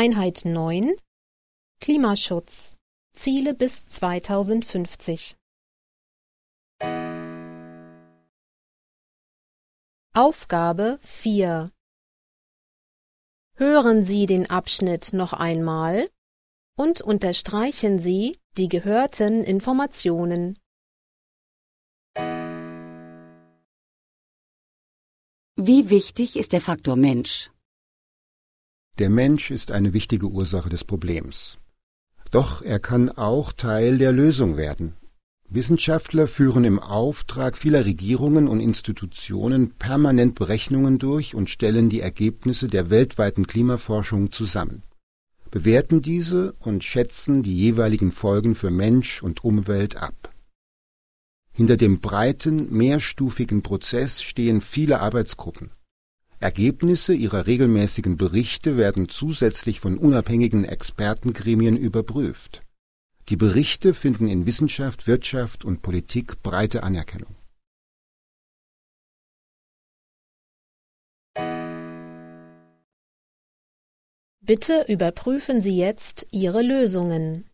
Einheit 9 Klimaschutz Ziele bis 2050 Aufgabe 4 Hören Sie den Abschnitt noch einmal und unterstreichen Sie die gehörten Informationen. Wie wichtig ist der Faktor Mensch? Der Mensch ist eine wichtige Ursache des Problems. Doch er kann auch Teil der Lösung werden. Wissenschaftler führen im Auftrag vieler Regierungen und Institutionen permanent Berechnungen durch und stellen die Ergebnisse der weltweiten Klimaforschung zusammen, bewerten diese und schätzen die jeweiligen Folgen für Mensch und Umwelt ab. Hinter dem breiten, mehrstufigen Prozess stehen viele Arbeitsgruppen. Ergebnisse ihrer regelmäßigen Berichte werden zusätzlich von unabhängigen Expertengremien überprüft. Die Berichte finden in Wissenschaft, Wirtschaft und Politik breite Anerkennung. Bitte überprüfen Sie jetzt Ihre Lösungen.